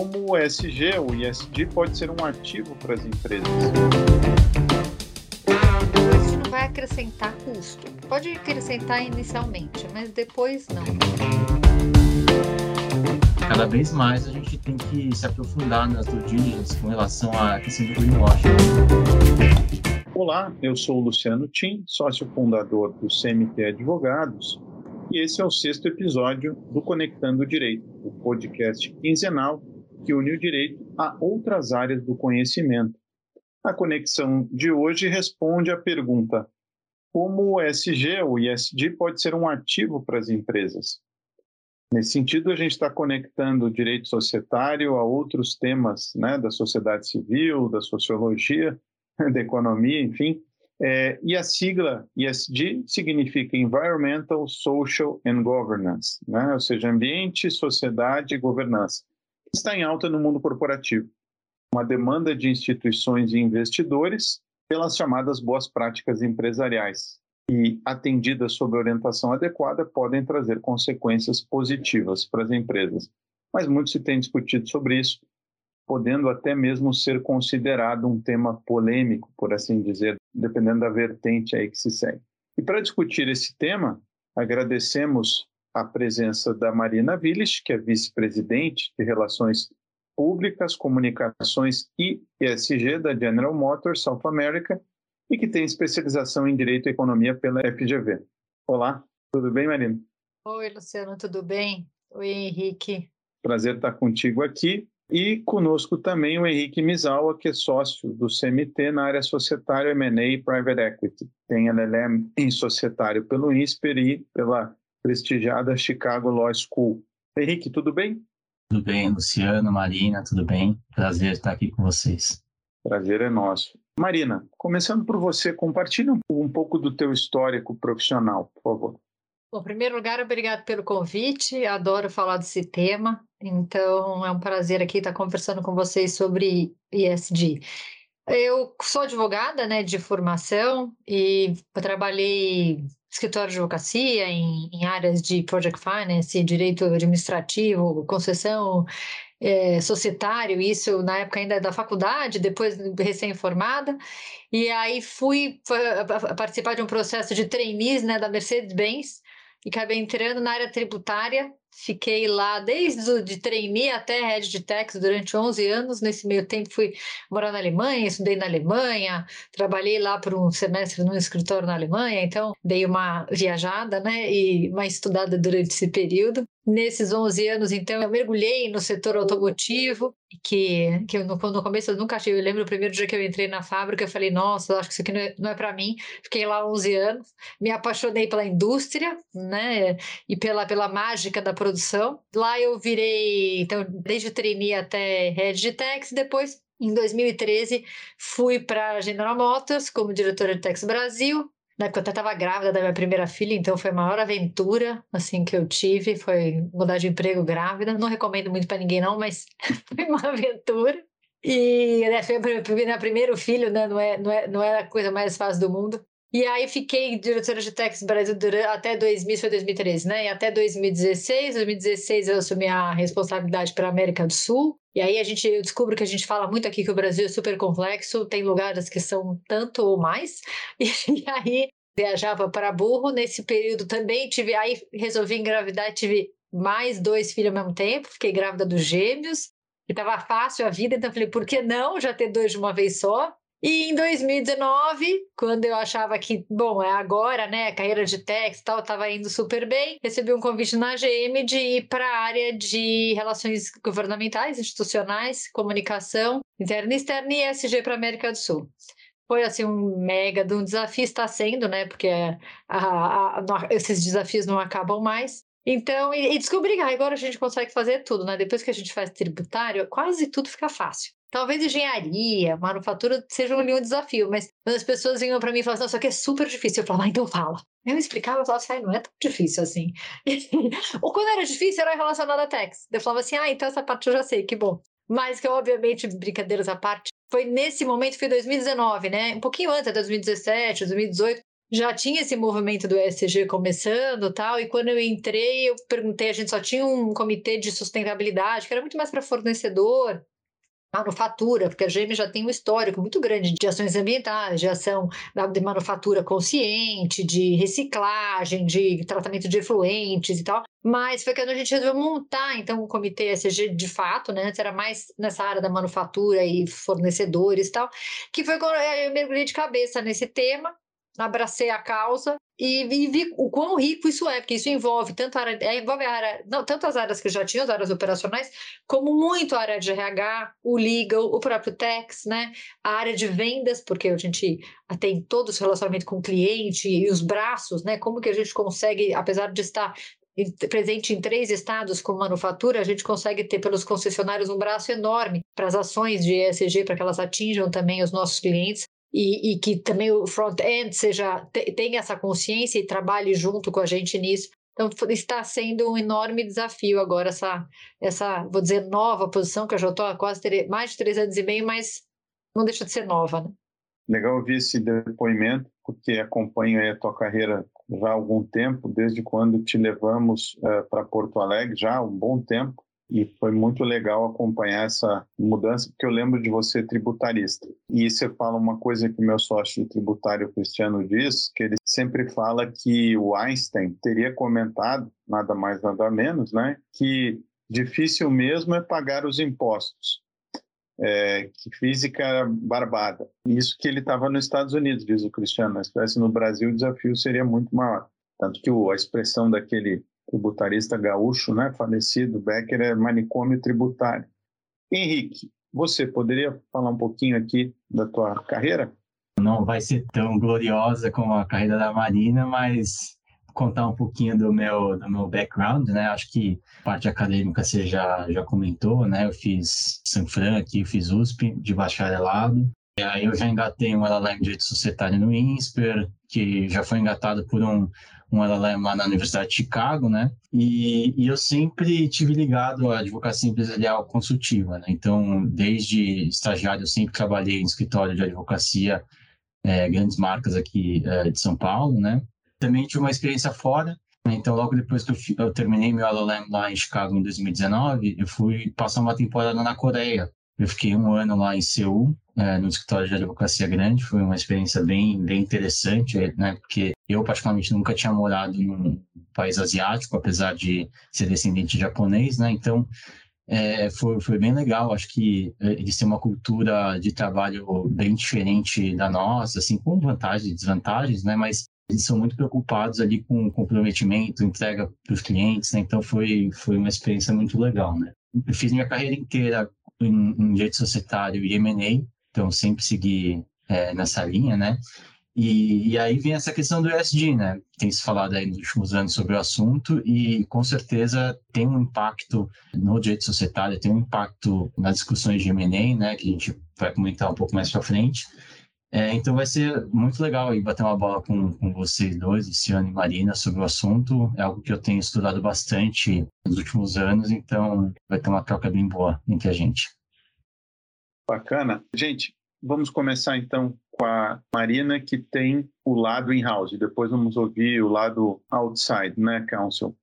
como o ESG, o ISD, pode ser um ativo para as empresas. Isso não vai acrescentar custo. Pode acrescentar inicialmente, mas depois não. Cada vez mais a gente tem que se aprofundar nas due diligence com relação à questão do greenwashing. Olá, eu sou o Luciano Tim, sócio fundador do CMT Advogados, e esse é o sexto episódio do Conectando o Direito, o podcast quinzenal que une o direito a outras áreas do conhecimento. A conexão de hoje responde à pergunta: como o ESG, o ISD, pode ser um ativo para as empresas? Nesse sentido, a gente está conectando o direito societário a outros temas né, da sociedade civil, da sociologia, da economia, enfim. É, e a sigla ESG significa Environmental, Social and Governance, né? ou seja, ambiente, sociedade e governança. Está em alta no mundo corporativo. Uma demanda de instituições e investidores pelas chamadas boas práticas empresariais, e atendidas sob orientação adequada podem trazer consequências positivas para as empresas. Mas muito se tem discutido sobre isso, podendo até mesmo ser considerado um tema polêmico, por assim dizer, dependendo da vertente aí que se segue. E para discutir esse tema, agradecemos a presença da Marina Willis, que é vice-presidente de Relações Públicas, Comunicações e ESG da General Motors South America e que tem especialização em Direito e Economia pela FGV. Olá, tudo bem, Marina? Oi, Luciano, tudo bem? Oi, Henrique. Prazer estar contigo aqui. E conosco também o Henrique Mizawa, que é sócio do CMT na área societária M&A e Private Equity. Tem LLM em societário pelo INSPER e pela prestigiada Chicago Law School. Henrique, tudo bem? Tudo bem, Luciano, Marina, tudo bem? Prazer estar aqui com vocês. Prazer é nosso. Marina, começando por você, compartilhe um pouco do teu histórico profissional, por favor. Bom, em primeiro lugar, obrigado pelo convite. Adoro falar desse tema. Então, é um prazer aqui estar conversando com vocês sobre ESG. Eu sou advogada, né, de formação e trabalhei escritório de advocacia em, em áreas de project finance, direito administrativo, concessão é, societário, isso na época ainda da faculdade, depois recém-formada, e aí fui participar de um processo de trainees né, da Mercedes-Benz, e acabei entrando na área tributária. Fiquei lá desde o de trainee até head de tax durante 11 anos. Nesse meio tempo fui morar na Alemanha, estudei na Alemanha, trabalhei lá por um semestre num escritório na Alemanha, então dei uma viajada, né, e uma estudada durante esse período. Nesses 11 anos, então, eu mergulhei no setor automotivo, que, que eu, no, no começo eu nunca achei. Eu lembro o primeiro dia que eu entrei na fábrica, eu falei, nossa, acho que isso aqui não é, não é para mim. Fiquei lá 11 anos, me apaixonei pela indústria, né, e pela, pela mágica da produção. Lá eu virei, então, desde trainee até head de tax, depois em 2013, fui para a General Motors como diretora de Tex Brasil, na época eu até estava grávida da minha primeira filha, então foi a maior aventura assim que eu tive, foi mudar de emprego grávida. Não recomendo muito para ninguém não, mas foi uma aventura. E né, foi meu primeiro filho, né? Não é, não, é, não é a coisa mais fácil do mundo. E aí fiquei diretora de Tex Brasil até 2000, foi 2013, né? E até 2016, 2016 eu assumi a responsabilidade para a América do Sul. E aí a gente eu descubro que a gente fala muito aqui que o Brasil é super complexo, tem lugares que são tanto ou mais. E, aí viajava para Burro nesse período também tive aí resolvi engravidar, tive mais dois filhos ao mesmo tempo, fiquei grávida dos gêmeos. E estava fácil a vida, então falei, por que não já ter dois de uma vez só? E em 2019, quando eu achava que, bom, é agora, né, carreira de tech tal, estava indo super bem, recebi um convite na GM de ir para a área de relações governamentais, institucionais, comunicação interna e externa e ESG para a América do Sul. Foi assim um mega de um desafio, está sendo, né, porque a, a, a, esses desafios não acabam mais. Então, e, e descobri, ah, agora a gente consegue fazer tudo, né? Depois que a gente faz tributário, quase tudo fica fácil. Talvez engenharia, manufatura seja um desafio, mas quando as pessoas vinham para mim e falavam, isso aqui é super difícil, eu falava, ah, então fala. Eu explicava, eu falava assim, ah, não é tão difícil assim. Ou quando era difícil, era relacionado a tax. Eu falava assim, ah, então essa parte eu já sei, que bom. Mas que, obviamente, brincadeiras à parte, foi nesse momento, foi 2019, né? Um pouquinho antes, 2017, 2018, já tinha esse movimento do ESG começando tal, e quando eu entrei, eu perguntei, a gente só tinha um comitê de sustentabilidade, que era muito mais para fornecedor, manufatura, porque a GM já tem um histórico muito grande de ações ambientais, de ação de manufatura consciente, de reciclagem, de tratamento de efluentes e tal. Mas foi quando a gente resolveu montar, então, o comitê ESG de fato, né? Antes era mais nessa área da manufatura e fornecedores e tal, que foi quando eu mergulhei de cabeça nesse tema abracei a causa e, e, vi o quão rico isso é, porque isso envolve tanto a área, é, envolve a área, não, tanto as áreas que já tinham, as áreas operacionais, como muito a área de RH, o legal, o próprio tax, né? A área de vendas, porque a gente tem todo esse relacionamento com o cliente e os braços, né? Como que a gente consegue, apesar de estar presente em três estados com manufatura, a gente consegue ter pelos concessionários um braço enorme para as ações de ESG, para que elas atinjam também os nossos clientes e, e que também o front-end seja tenha essa consciência e trabalhe junto com a gente nisso. Então está sendo um enorme desafio agora essa, essa vou dizer, nova posição, que eu já estou há quase mais de três anos e meio, mas não deixa de ser nova. Né? Legal ouvir esse depoimento, porque acompanho a tua carreira já há algum tempo, desde quando te levamos uh, para Porto Alegre, já há um bom tempo e foi muito legal acompanhar essa mudança, porque eu lembro de você tributarista. E você fala uma coisa que meu sócio tributário Cristiano diz, que ele sempre fala que o Einstein teria comentado, nada mais nada menos, né, que difícil mesmo é pagar os impostos. É, que física barbada. Isso que ele estava nos Estados Unidos, diz o Cristiano. Se estivesse no Brasil, o desafio seria muito maior. Tanto que a expressão daquele tributarista gaúcho, né, falecido, Becker, é manicômio tributário. Henrique, você poderia falar um pouquinho aqui da tua carreira? Não vai ser tão gloriosa como a carreira da Marina, mas contar um pouquinho do meu do meu background, né? Acho que parte acadêmica você já já comentou, né? Eu fiz Sanfran aqui, fiz USP de bacharelado. E aí eu já engatei um LLM de Direito Societário no INSPER, que já foi engatado por um um LLM lá na Universidade de Chicago, né? E, e, eu sempre tive ligado à advocacia empresarial consultiva, né? Então, desde estagiário, eu sempre trabalhei em escritório de advocacia, é, grandes marcas aqui é, de São Paulo, né? Também tive uma experiência fora, né? então logo depois que eu, eu terminei meu LLM lá em Chicago em 2019, eu fui passar uma temporada na Coreia. Eu fiquei um ano lá em Seul, é, no escritório de advocacia grande, foi uma experiência bem, bem interessante, né? Porque eu, particularmente, nunca tinha morado num país asiático, apesar de ser descendente de japonês, né? Então, é, foi, foi bem legal. Acho que é, eles têm uma cultura de trabalho bem diferente da nossa, assim, com vantagens e desvantagens, né? Mas eles são muito preocupados ali com comprometimento, entrega para os clientes, né? Então, foi, foi uma experiência muito legal, né? Eu fiz minha carreira inteira em, em direito societário e M&A, então sempre segui é, nessa linha, né? E, e, aí vem essa questão do ESG, né? Tem se falado aí nos últimos anos sobre o assunto e com certeza tem um impacto no direito societário, tem um impacto nas discussões de M&A, né? Que a gente vai comentar um pouco mais para frente. É, então vai ser muito legal aí bater uma bola com, com vocês dois, Luciano e Marina, sobre o assunto. É algo que eu tenho estudado bastante nos últimos anos, então vai ter uma troca bem boa entre a gente. Bacana. Gente, vamos começar então com a Marina, que tem o lado in-house. Depois vamos ouvir o lado outside, né, Council?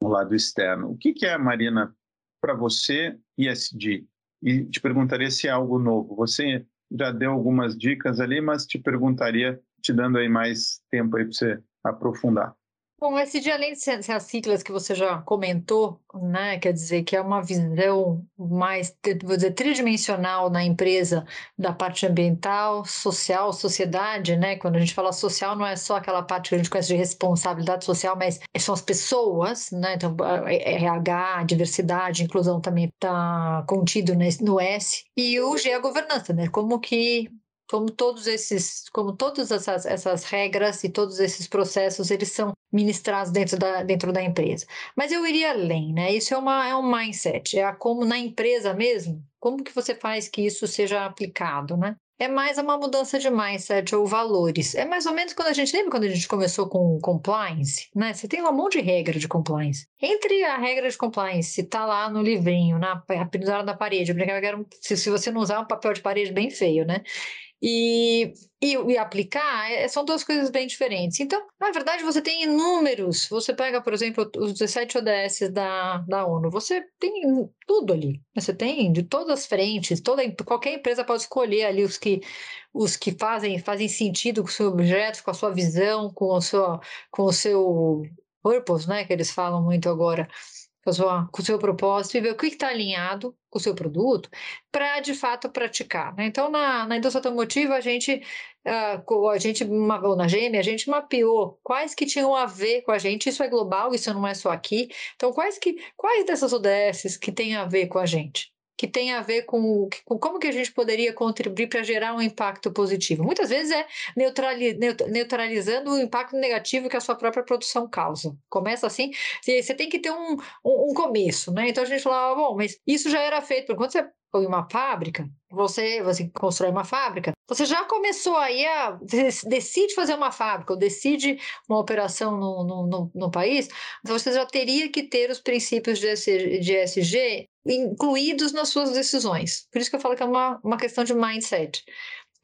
O lado externo. O que, que é, Marina, para você, ESG? E te perguntaria se é algo novo. Você já deu algumas dicas ali, mas te perguntaria, te dando aí mais tempo aí para você aprofundar. Bom, esse dia, além de ser, ser as siglas que você já comentou, né, quer dizer que é uma visão mais, vou dizer, tridimensional na empresa da parte ambiental, social, sociedade, né? Quando a gente fala social, não é só aquela parte que a gente conhece de responsabilidade social, mas são as pessoas, né? Então, RH, diversidade, inclusão também está contido no S. E o G é a governança, né? Como que como todos esses, como todas essas, essas regras e todos esses processos, eles são ministrados dentro da, dentro da empresa. Mas eu iria além, né? Isso é, uma, é um mindset, é como na empresa mesmo, como que você faz que isso seja aplicado, né? É mais uma mudança de mindset ou valores. É mais ou menos quando a gente lembra quando a gente começou com compliance, né? Você tem um monte de regra de compliance. Entre a regra de compliance, tá lá no livrinho, na pendurada na parede, eu era se, se você não usar um papel de parede bem feio, né? E, e, e, aplicar é, são duas coisas bem diferentes. Então, na verdade, você tem inúmeros. Você pega, por exemplo, os 17 ODS da, da ONU, você tem tudo ali. Você tem de todas as frentes, toda, qualquer empresa pode escolher ali os que, os que fazem, fazem sentido com o seu objeto, com a sua visão, com o seu, com o seu purpose, né, que eles falam muito agora com, a sua, com o seu propósito e ver o que está alinhado com o seu produto para de fato praticar. Né? Então, na, na indústria automotiva, a gente, uh, a gente, ou na GM, a gente mapeou quais que tinham a ver com a gente, isso é global, isso não é só aqui. Então, quais, que, quais dessas ODSs que têm a ver com a gente? Que tem a ver com, com como que a gente poderia contribuir para gerar um impacto positivo. Muitas vezes é neutralizando o impacto negativo que a sua própria produção causa. Começa assim, você tem que ter um, um, um começo, né? Então a gente falava, bom, mas isso já era feito, quando você põe uma fábrica, você, você constrói uma fábrica, você já começou aí a. decide fazer uma fábrica ou decide uma operação no, no, no, no país, você já teria que ter os princípios de ESG incluídos nas suas decisões. Por isso que eu falo que é uma, uma questão de mindset.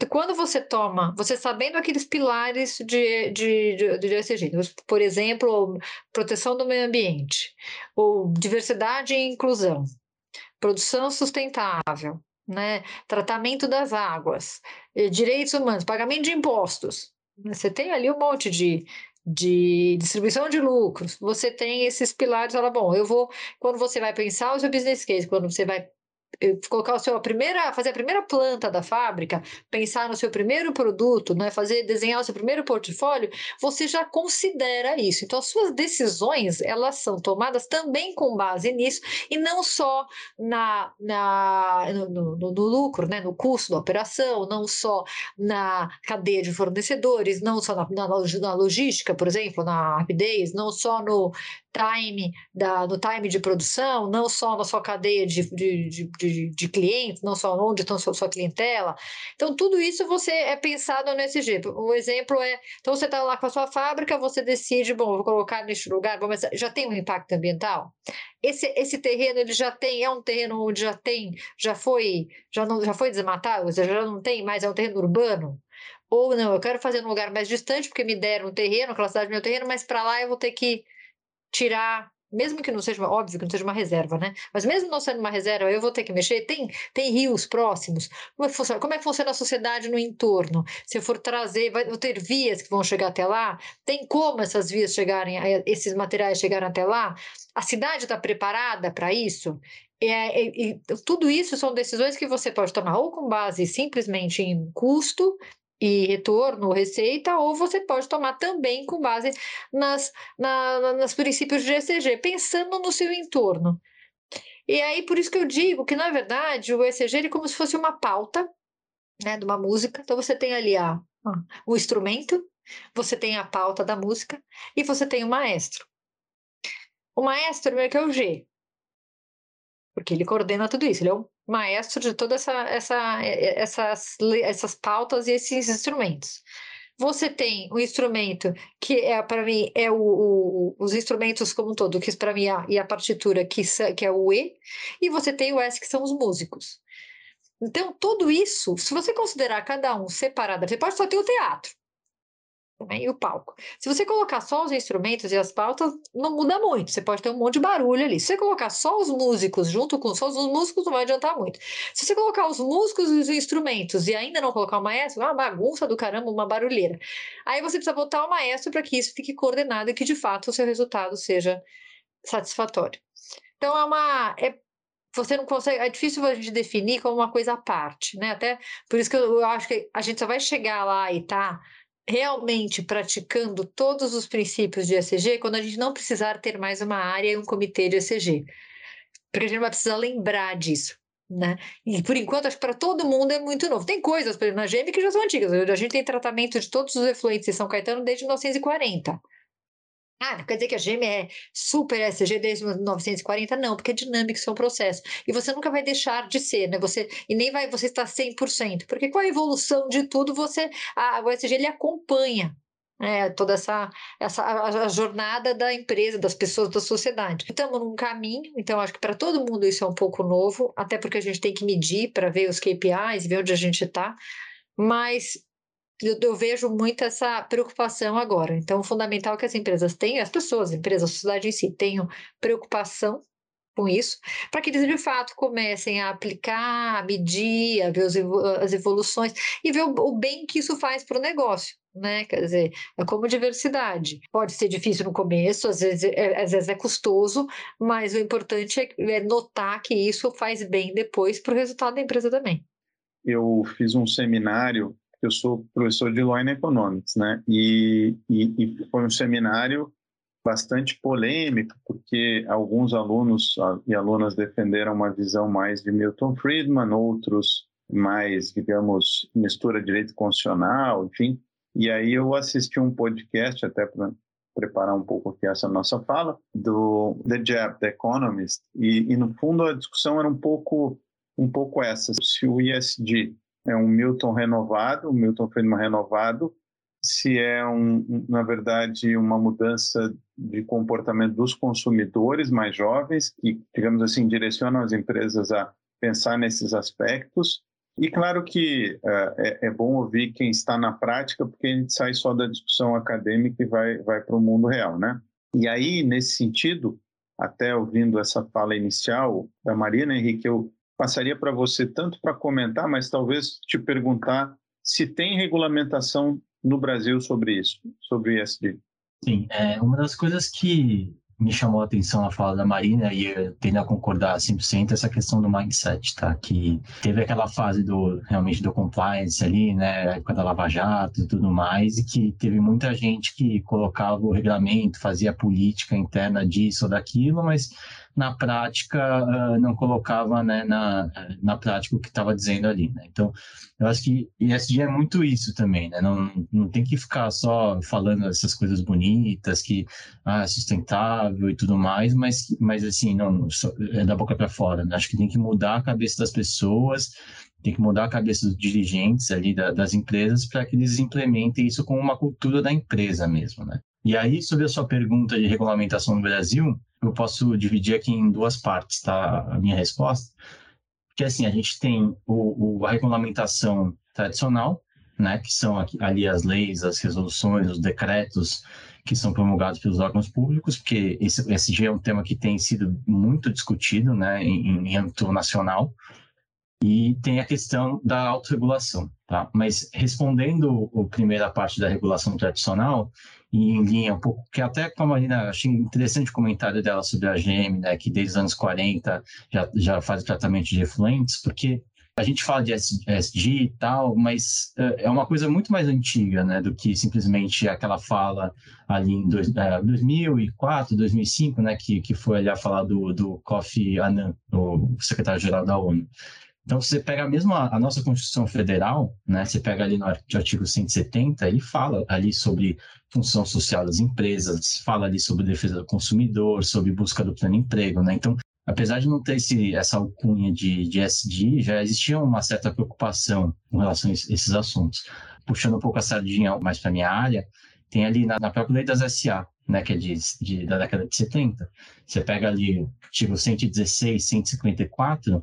Quando você toma, você sabendo aqueles pilares de, de, de, de ESG, por exemplo, proteção do meio ambiente, ou diversidade e inclusão, produção sustentável, né? tratamento das águas, eh, direitos humanos, pagamento de impostos. Você tem ali um monte de, de distribuição de lucros, você tem esses pilares, fala, bom, eu vou, quando você vai pensar o seu business case, quando você vai colocar o seu a primeira fazer a primeira planta da fábrica pensar no seu primeiro produto né fazer desenhar o seu primeiro portfólio você já considera isso. Então as suas decisões elas são tomadas também com base nisso e não só na, na no, no, no lucro né no custo da operação não só na cadeia de fornecedores não só na, na, na logística por exemplo na rapidez não só no time da, no time de produção, não só na sua cadeia de, de, de, de clientes, não só onde está a sua, sua clientela. Então, tudo isso você é pensado nesse jeito. Um exemplo é, então você está lá com a sua fábrica, você decide, bom, vou colocar neste lugar, já tem um impacto ambiental? Esse, esse terreno ele já tem, é um terreno onde já tem, já foi, já não, já foi desmatado, já não tem mais, é um terreno urbano? Ou não, eu quero fazer num lugar mais distante, porque me deram um terreno, aquela cidade meu terreno, mas para lá eu vou ter que tirar, mesmo que não seja, óbvio que não seja uma reserva, né? Mas mesmo não sendo uma reserva, eu vou ter que mexer. Tem, tem rios próximos. Como é, funciona, como é que funciona a sociedade no entorno? Se eu for trazer, vai ter vias que vão chegar até lá? Tem como essas vias chegarem, esses materiais chegarem até lá? A cidade está preparada para isso? É, e, e, tudo isso são decisões que você pode tomar ou com base simplesmente em custo e retorno, receita, ou você pode tomar também com base nas, na, nos princípios de ECG, pensando no seu entorno. E aí, por isso que eu digo que, na verdade, o ECG é como se fosse uma pauta né, de uma música. Então, você tem ali a, o instrumento, você tem a pauta da música e você tem o maestro. O maestro é é o G, porque ele coordena tudo isso, ele é o maestro de todas essa, essa, essas, essas pautas e esses instrumentos. Você tem o instrumento que é para mim é o, o, os instrumentos como um todo, que para mim é, e a partitura que, que é o E, e você tem o S que são os músicos. Então, tudo isso, se você considerar cada um separado, você pode só ter o teatro né, e o palco. Se você colocar só os instrumentos e as pautas, não muda muito. Você pode ter um monte de barulho ali. Se você colocar só os músicos junto com só os músicos, não vai adiantar muito. Se você colocar os músicos e os instrumentos e ainda não colocar o maestro, é uma bagunça do caramba, uma barulheira. Aí você precisa botar o maestro para que isso fique coordenado e que de fato o seu resultado seja satisfatório. Então é uma é você não consegue, é difícil a gente definir como uma coisa à parte, né? Até por isso que eu, eu acho que a gente só vai chegar lá e tá realmente praticando todos os princípios de ECG quando a gente não precisar ter mais uma área e um comitê de ECG. Porque a gente vai precisar lembrar disso. Né? E por enquanto, acho que para todo mundo é muito novo. Tem coisas, por exemplo, na GM que já são antigas. A gente tem tratamento de todos os efluentes em São Caetano desde 1940. Ah, não quer dizer que a gêmea é super SG desde 1940? Não, porque é dinâmico, é um processo. E você nunca vai deixar de ser, né? Você, e nem vai você estar 100%, porque com a evolução de tudo, você a, o SG ele acompanha né, toda essa, essa a, a, jornada da empresa, das pessoas, da sociedade. Estamos num caminho, então acho que para todo mundo isso é um pouco novo, até porque a gente tem que medir para ver os KPIs, ver onde a gente está. mas eu, eu, vejo muito essa preocupação agora. Então, fundamental que as empresas tenham, as pessoas, as empresas, a sociedade em si, tenham preocupação com isso, para que eles de fato comecem a aplicar, a medir, a ver as evoluções e ver o, o bem que isso faz para o negócio. Né? Quer dizer, é como diversidade. Pode ser difícil no começo, às vezes é, às vezes é custoso, mas o importante é, é notar que isso faz bem depois para o resultado da empresa também. Eu fiz um seminário, eu sou professor de Law and Economics, né? E, e, e foi um seminário bastante polêmico, porque alguns alunos e alunas defenderam uma visão mais de Milton Friedman, outros mais, digamos, mistura direito constitucional, enfim. E aí eu assisti um podcast, até para preparar um pouco aqui essa nossa fala, do The Jab, The Economist, e, e no fundo a discussão era um pouco, um pouco essa, se o ISD é um Milton renovado, um Milton Friedman renovado, se é, um, na verdade, uma mudança de comportamento dos consumidores mais jovens, que, digamos assim, direcionam as empresas a pensar nesses aspectos. E claro que uh, é, é, bom ouvir quem está na prática, porque a gente sai só da discussão acadêmica e vai, vai para o mundo real, né? E aí, nesse sentido, até ouvindo essa fala inicial da Marina, Henrique, eu passaria para você tanto para comentar, mas talvez te perguntar se tem regulamentação no Brasil sobre isso, sobre o ESG? Sim, é uma das coisas que me chamou a atenção a fala da Marina e eu tendo a concordar 100% essa questão do mindset, tá? Que teve aquela fase do realmente do compliance ali, né, época da Lava Jato e tudo mais, e que teve muita gente que colocava o regulamento, fazia política interna disso ou daquilo, mas na prática uh, não colocava né, na, na prática o que estava dizendo ali. Né? Então, eu acho que ESG é muito isso também, né? não, não tem que ficar só falando essas coisas bonitas, que ah, sustentável e tudo mais, mas, mas assim, não, é da boca para fora. Né? Acho que tem que mudar a cabeça das pessoas, tem que mudar a cabeça dos dirigentes ali da, das empresas para que eles implementem isso com uma cultura da empresa mesmo, né? E aí, sobre a sua pergunta de regulamentação no Brasil, eu posso dividir aqui em duas partes, tá? A minha resposta. Porque, assim, a gente tem o, o a regulamentação tradicional, né? Que são aqui, ali as leis, as resoluções, os decretos que são promulgados pelos órgãos públicos, porque esse, esse já é um tema que tem sido muito discutido, né? Em, em âmbito nacional. E tem a questão da autorregulação, tá? Mas respondendo a primeira parte da regulação tradicional, em linha um pouco, que até com a Marina, achei interessante o comentário dela sobre a GM, né, que desde os anos 40 já, já faz o tratamento de efluentes, porque a gente fala de SG e tal, mas é, é uma coisa muito mais antiga, né, do que simplesmente aquela fala ali em dois, é, 2004, 2005, né, que, que foi ali a falar do, do Kofi Annan, o secretário-geral da ONU. Então, você pega mesmo a, a, nossa Constituição Federal, né? Você pega ali no artigo 170, ele fala ali sobre função social das empresas, fala ali sobre defesa do consumidor, sobre busca do pleno emprego, né? Então, apesar de não ter esse, essa alcunha de, de SD, já existia uma certa preocupação com relação a esses assuntos. Puxando um pouco a sardinha mais para minha área, tem ali na, na, própria lei das SA, né, que é de, de, da década de 70, você pega ali artigo 116, 154,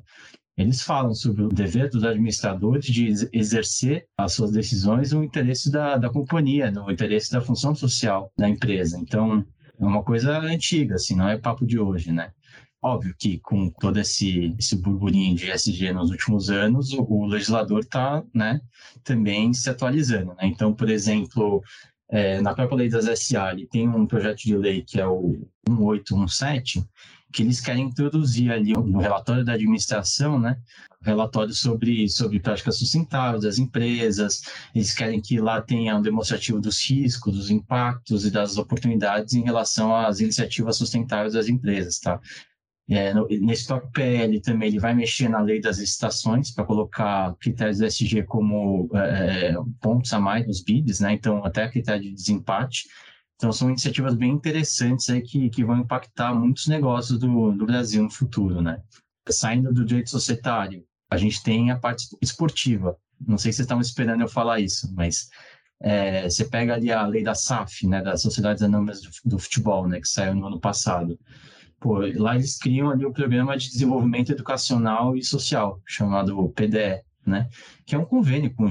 eles falam sobre o dever dos administradores de exercer as suas decisões no interesse da, da companhia, no interesse da função social da empresa. Então, é uma coisa antiga, assim, não é papo de hoje, né? Óbvio que com todo esse, esse burburinho de SG nos últimos anos, o, o legislador está né, também se atualizando. Né? Então, por exemplo, é, na própria lei das SA, ele tem um projeto de lei que é o 1817, que eles querem introduzir ali no relatório da administração, né? Relatório sobre, sobre práticas sustentáveis das empresas, eles querem que lá tenha um demonstrativo dos riscos, dos impactos e das oportunidades em relação às iniciativas sustentáveis das empresas, tá? É, no, nesse próprio PL também ele vai mexer na lei das licitações para colocar critérios do SG como é, é, pontos a mais nos bids, né? Então até critério de desempate então, são iniciativas bem interessantes aí que, que vão impactar muitos negócios do, do Brasil no futuro, né? Saindo do direito societário, a gente tem a parte esportiva. Não sei se vocês estavam esperando eu falar isso, mas é, você pega ali a lei da SAF, né, das Sociedades Anônimas do, Futebol, né, que saiu no ano passado. Pô, lá eles criam ali o Programa de Desenvolvimento Educacional e Social, chamado PDE. né? Que é um convênio com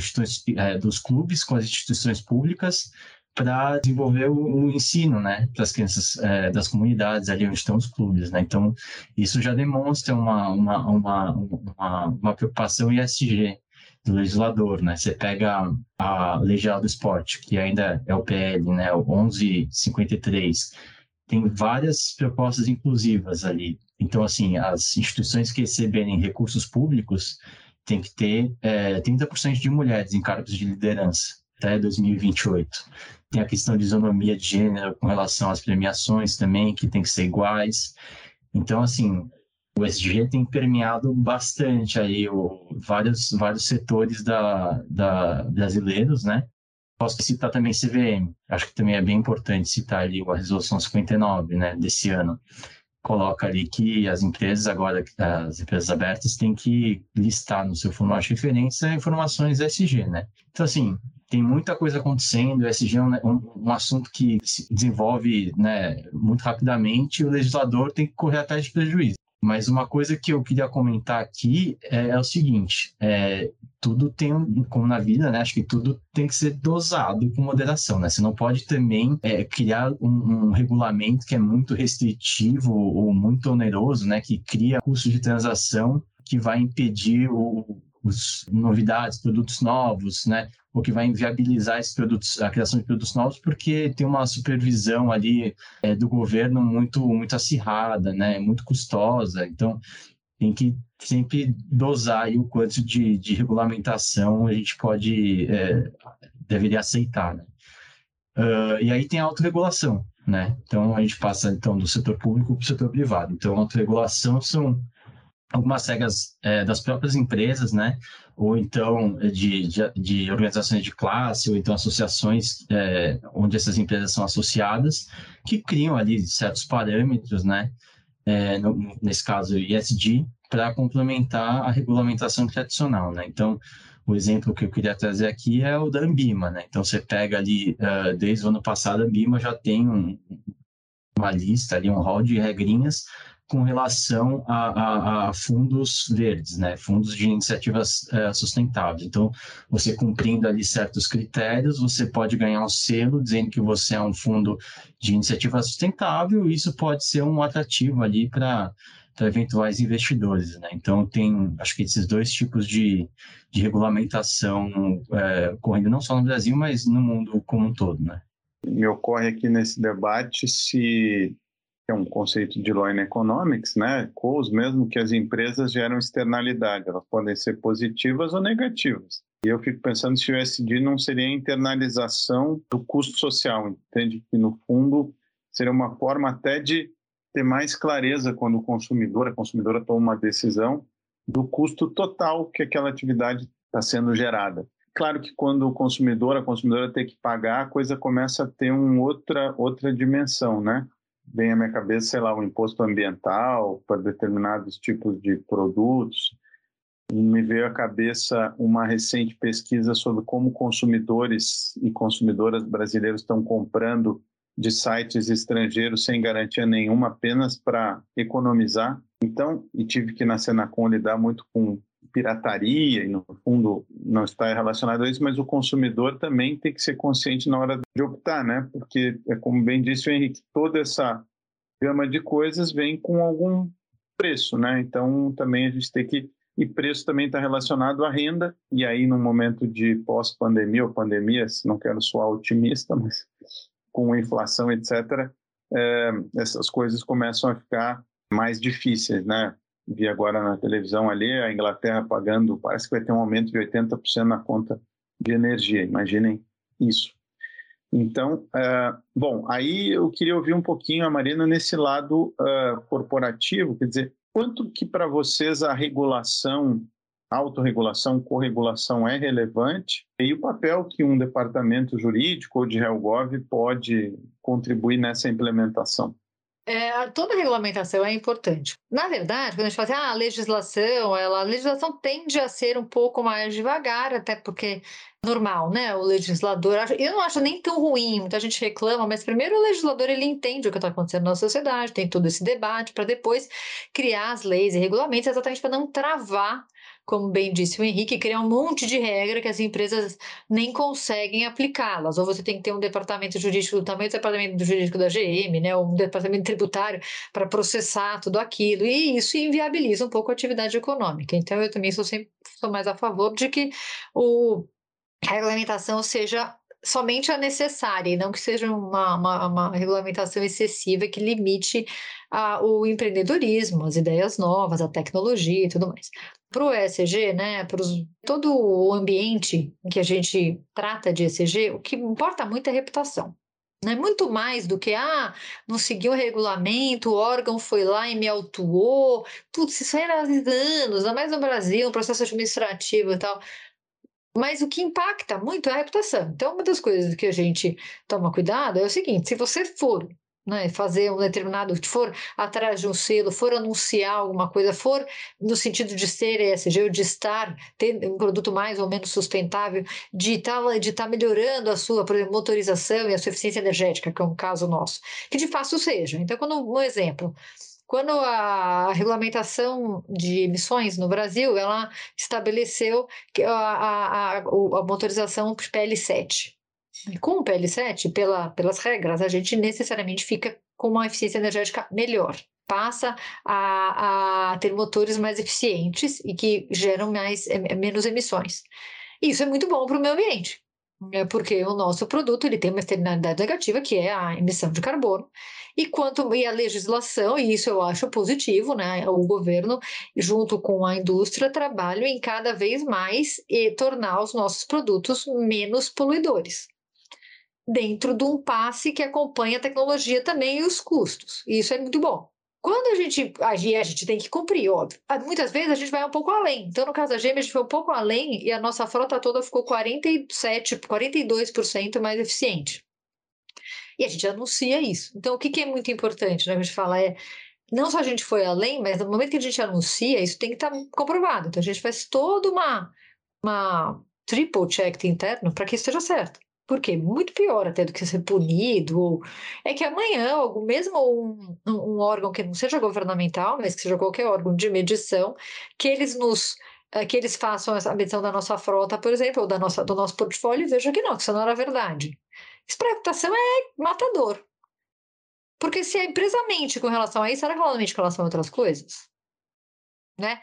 é, dos clubes com as instituições públicas para desenvolver o, o, ensino, né, para as crianças é, das comunidades ali onde estão os clubes, né. Então isso já demonstra uma uma, uma, uma, uma preocupação ESG do legislador, né? Você pega a Lei Geral do Esporte, que ainda é o PL, né, o 1153, tem várias propostas inclusivas ali. Então, assim, as instituições que receberem recursos públicos têm que ter é, 30% de mulheres em cargos de liderança até 2028. Tem a questão de isonomia de gênero com relação às premiações também, que tem que ser iguais. Então, assim, o SG tem permeado bastante aí o, vários, vários setores da, da brasileiros, né? Posso citar também CVM, acho que também é bem importante citar ali a resolução 59, né, desse ano. Coloca ali que as empresas agora, as empresas abertas, têm que listar no seu formulário de referência informações SG, né? Então, assim, tem muita coisa acontecendo, o SG é um, um, um, assunto que se desenvolve né, muito rapidamente e o legislador tem que correr atrás de prejuízo. Mas uma coisa que eu queria comentar aqui é, é o seguinte: é, tudo tem, como na vida, né? Acho que tudo tem que ser dosado com moderação, né? Você não pode também é, criar um, um, regulamento que é muito restritivo ou muito oneroso, né? Que cria custo de transação que vai impedir o, os novidades, produtos novos, né? O que vai inviabilizar produtos, a criação de produtos novos, porque tem uma supervisão ali é, do governo muito, muito acirrada, né? Muito custosa. Então, tem que sempre dosar o quanto de, de regulamentação a gente pode, é, deveria aceitar, né? Uh, e aí tem a autorregulação, né? Então, a gente passa, então, do setor público para o setor privado. Então, a autorregulação são algumas regras é, das próprias empresas, né? Ou então de, de, de, organizações de classe, ou então associações é, onde essas empresas são associadas, que criam ali certos parâmetros, né? É, no, nesse caso, ISD, para complementar a regulamentação tradicional, né? Então, o exemplo que eu queria trazer aqui é o da Ambima, né? Então, você pega ali, uh, desde o ano passado, a Ambima já tem um, uma lista ali, um rol de regrinhas com relação a, a, a, fundos verdes, né? fundos de iniciativas é, sustentáveis. Então, você cumprindo ali certos critérios, você pode ganhar um selo dizendo que você é um fundo de iniciativa sustentável, e isso pode ser um atrativo ali para para eventuais investidores. Né? Então, tem, acho que esses dois tipos de, de regulamentação é, correndo não só no Brasil, mas no mundo como um todo. Né? Me ocorre aqui nesse debate se que é um conceito de Law Economics, né? COS mesmo que as empresas geram externalidade, elas podem ser positivas ou negativas. E eu fico pensando se o SD não seria a internalização do custo social, entende? Que no fundo seria uma forma até de ter mais clareza quando o consumidor, a consumidora toma uma decisão do custo total que aquela atividade está sendo gerada. Claro que quando o consumidor, a consumidora tem que pagar, a coisa começa a ter uma outra, outra dimensão, né? Vem à minha cabeça, sei lá, o imposto ambiental para determinados tipos de produtos. Me veio à cabeça uma recente pesquisa sobre como consumidores e consumidoras brasileiros estão comprando de sites estrangeiros sem garantia nenhuma, apenas para economizar. Então, e tive que na Senacom lidar muito com pirataria, e no fundo não está relacionado a isso, mas o consumidor também tem que ser consciente na hora de optar, né? Porque, é como bem disse o Henrique, toda essa gama de coisas vem com algum preço, né? Então também a gente tem que. E preço também está relacionado à renda, e aí no momento de pós-pandemia ou pandemia, se não quero soar otimista, mas com inflação, etc., é, essas coisas começam a ficar mais difíceis, né? Vi agora na televisão ali a Inglaterra pagando, parece que vai ter um aumento de 80% na conta de energia, imaginem isso. Então, uh, bom, aí eu queria ouvir um pouquinho a Marina nesse lado uh, corporativo, quer dizer, quanto que para vocês a regulação, autorregulação, corregulação é relevante e o papel que um departamento jurídico ou de RealGov pode contribuir nessa implementação? É, toda regulamentação é importante. Na verdade, quando a gente fala assim, ah, a legislação, ela, a legislação tende a ser um pouco mais devagar, até porque normal, né? O legislador, eu não acho nem tão ruim, muita gente reclama, mas primeiro o legislador ele entende o que está acontecendo na sociedade, tem todo esse debate para depois criar as leis e regulamentos exatamente para não travar como bem disse o Henrique, criar um monte de regra que as empresas nem conseguem aplicá-las. Ou você tem que ter um departamento jurídico do tamanho do departamento jurídico da GM, né, ou um departamento tributário para processar tudo aquilo. E isso inviabiliza um pouco a atividade econômica. Então, eu também sou sempre sou mais a favor de que o, a regulamentação seja somente a necessária e não que seja uma, uma, uma regulamentação excessiva que limite a, o empreendedorismo, as ideias novas, a tecnologia e tudo mais. Para o ESG, né, para todo o ambiente em que a gente trata de ESG, o que importa muito é a reputação. É muito mais do que, ah, não seguiu o regulamento, o órgão foi lá e me autuou. Putz, isso era há anos, ainda mais no Brasil, um processo administrativo e tal. Mas o que impacta muito é a reputação. Então, uma das coisas que a gente toma cuidado é o seguinte: se você for né, fazer um determinado, for atrás de um selo, for anunciar alguma coisa, for no sentido de ser ESG, ou de estar, ter um produto mais ou menos sustentável, de estar tá, de tá melhorando a sua exemplo, motorização e a sua eficiência energética, que é um caso nosso, que de fato seja. Então, quando um exemplo, quando a regulamentação de emissões no Brasil, ela estabeleceu a, a, a, a motorização PL7. Com o PL7, pela, pelas regras, a gente necessariamente fica com uma eficiência energética melhor. Passa a, a ter motores mais eficientes e que geram mais, menos emissões. Isso é muito bom para o meio ambiente, é porque o nosso produto ele tem uma externalidade negativa, que é a emissão de carbono, e quanto e a legislação, e isso eu acho positivo, né? O governo, junto com a indústria, trabalham em cada vez mais e tornar os nossos produtos menos poluidores. Dentro de um passe que acompanha a tecnologia também e os custos. E isso é muito bom. Quando a gente a gente tem que cumprir, óbvio. Ah, muitas vezes a gente vai um pouco além. Então, no caso da Gêmea, a gente foi um pouco além e a nossa frota toda ficou 47, 42% mais eficiente. E a gente anuncia isso. Então, o que, que é muito importante, né? A gente fala é não só a gente foi além, mas no momento que a gente anuncia, isso tem que estar tá comprovado. Então, a gente faz toda uma, uma triple check interno para que isso esteja certo. Porque muito pior até do que ser punido, ou é que amanhã, mesmo um, um órgão que não seja governamental, mas que seja qualquer órgão de medição, que eles nos eh, que eles façam a medição da nossa frota, por exemplo, ou da nossa, do nosso portfólio, e vejam que não, que isso não era verdade. Reputação é matador. Porque se a empresa mente com relação a isso, será que ela mente com relação a outras coisas? Né?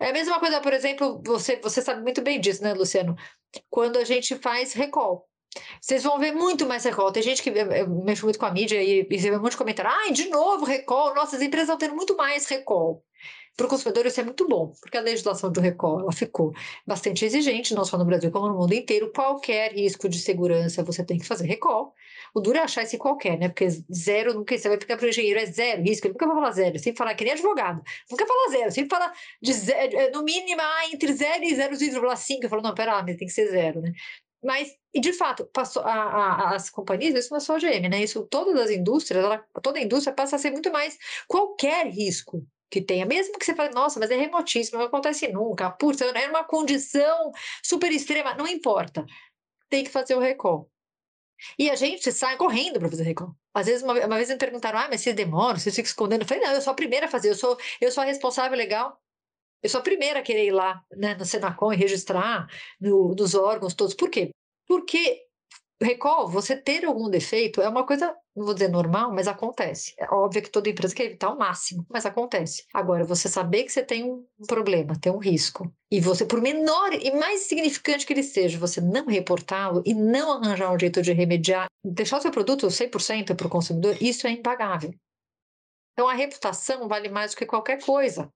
É a mesma coisa, por exemplo, você, você sabe muito bem disso, né, Luciano? Quando a gente faz recall. Vocês vão ver muito mais recall. Tem gente que mexe muito com a mídia e, e você vê um monte de comentário. Ai, de novo recall. Nossa, as empresas estão tendo muito mais recall. Para o consumidor isso é muito bom, porque a legislação do recall ela ficou bastante exigente, não só no Brasil como no mundo inteiro. Qualquer risco de segurança você tem que fazer recall. O duro é achar esse qualquer, né? Porque zero, nunca você vai ficar para o engenheiro, é zero risco, ele nunca vai falar zero, sempre falar que nem advogado, nunca fala zero, sempre fala de zero, é, no mínimo ah, entre zero e 0,5. Eu falo, não, pera lá, tem que ser zero, né? Mas, e de fato, passou, a, a, as companhias, isso não é só a GM, né? Isso, todas as indústrias, ela, toda a indústria passa a ser muito mais qualquer risco que tenha, mesmo que você fale, nossa, mas é remotíssimo, não acontece nunca, putz, é uma condição super extrema, não importa, tem que fazer o recall. E a gente sai correndo para fazer recall. Às vezes, uma, uma, vez me perguntaram, ah, mas você demora, você fica escondendo. Eu falei, não, eu sou a primeira a fazer, eu sou, eu sou a responsável legal. Eu sou a primeira a querer ir lá né, no Senacom e registrar no, nos órgãos todos. Por quê? Porque recall, você ter algum defeito é uma coisa, não vou dizer normal, mas acontece. É óbvio que toda empresa quer evitar o máximo, mas acontece. Agora, você saber que você tem um problema, tem um risco, e você, por menor e mais significante que ele seja, você não reportá-lo e não arranjar um jeito de remediar, deixar o seu produto 100% para o consumidor, isso é impagável. Então, a reputação vale mais do que qualquer coisa.